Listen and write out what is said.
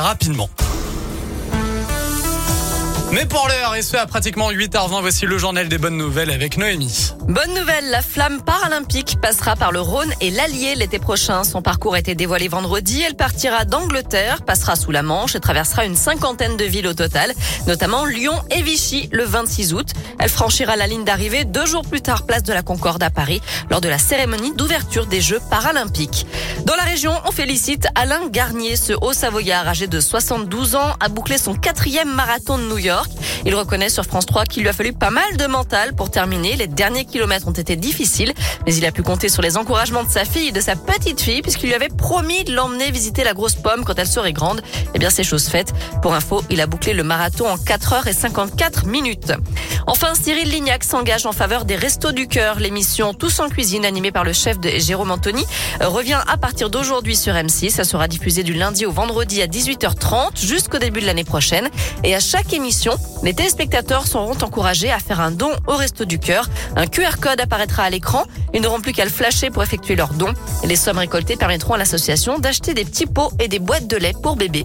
rapidement. Mais pour l'heure, et ce à pratiquement 8h20, voici le journal des bonnes nouvelles avec Noémie. Bonne nouvelle, la flamme paralympique passera par le Rhône et l'Allier l'été prochain. Son parcours a été dévoilé vendredi. Elle partira d'Angleterre, passera sous la Manche et traversera une cinquantaine de villes au total, notamment Lyon et Vichy le 26 août. Elle franchira la ligne d'arrivée deux jours plus tard, place de la Concorde à Paris, lors de la cérémonie d'ouverture des Jeux paralympiques. Dans la région, on félicite Alain Garnier, ce haut savoyard âgé de 72 ans, a bouclé son quatrième marathon de New York. Il reconnaît sur France 3 qu'il lui a fallu pas mal de mental pour terminer. Les derniers kilomètres ont été difficiles, mais il a pu compter sur les encouragements de sa fille et de sa petite fille puisqu'il lui avait promis de l'emmener visiter la grosse pomme quand elle serait grande. Eh bien, c'est chose faite. Pour info, il a bouclé le marathon en 4 heures et 54 minutes. Enfin, Cyril Lignac s'engage en faveur des Restos du Cœur. L'émission Tous en cuisine, animée par le chef de Jérôme Anthony, revient à partir d'aujourd'hui sur M6. Ça sera diffusé du lundi au vendredi à 18h30 jusqu'au début de l'année prochaine. Et à chaque émission, les téléspectateurs seront encouragés à faire un don au Resto du Cœur. Un QR code apparaîtra à l'écran. Ils n'auront plus qu'à le flasher pour effectuer leur don. Les sommes récoltées permettront à l'association d'acheter des petits pots et des boîtes de lait pour bébés.